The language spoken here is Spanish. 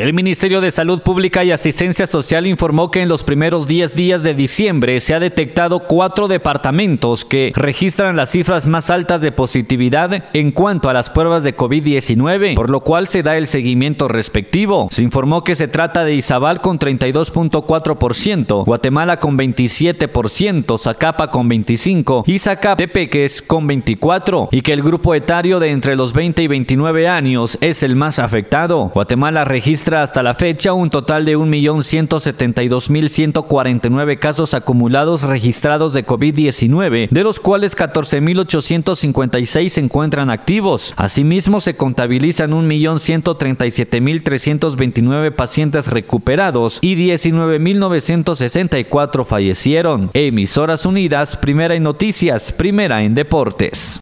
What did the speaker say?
El Ministerio de Salud Pública y Asistencia Social informó que en los primeros 10 días de diciembre se ha detectado cuatro departamentos que registran las cifras más altas de positividad en cuanto a las pruebas de COVID-19, por lo cual se da el seguimiento respectivo. Se informó que se trata de Izabal con 32.4%, Guatemala con 27%, Zacapa con 25% y Zacatepeques con 24%, y que el grupo etario de entre los 20 y 29 años es el más afectado. Guatemala registra hasta la fecha un total de 1.172.149 casos acumulados registrados de COVID-19, de los cuales 14.856 se encuentran activos. Asimismo, se contabilizan 1.137.329 pacientes recuperados y 19.964 fallecieron. Emisoras Unidas, primera en noticias, primera en deportes.